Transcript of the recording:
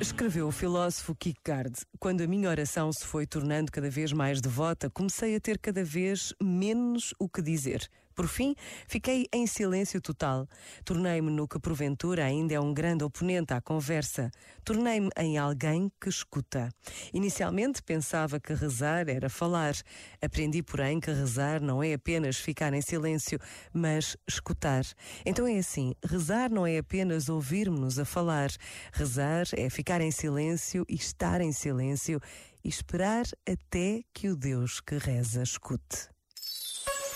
Escreveu o filósofo Kierkegaard: Quando a minha oração se foi tornando cada vez mais devota, comecei a ter cada vez menos o que dizer. Por fim, fiquei em silêncio total. Tornei-me no que porventura ainda é um grande oponente à conversa. Tornei-me em alguém que escuta. Inicialmente pensava que rezar era falar. Aprendi, porém, que rezar não é apenas ficar em silêncio, mas escutar. Então é assim: rezar não é apenas ouvir-nos a falar. Rezar é ficar em silêncio e estar em silêncio e esperar até que o Deus que reza escute.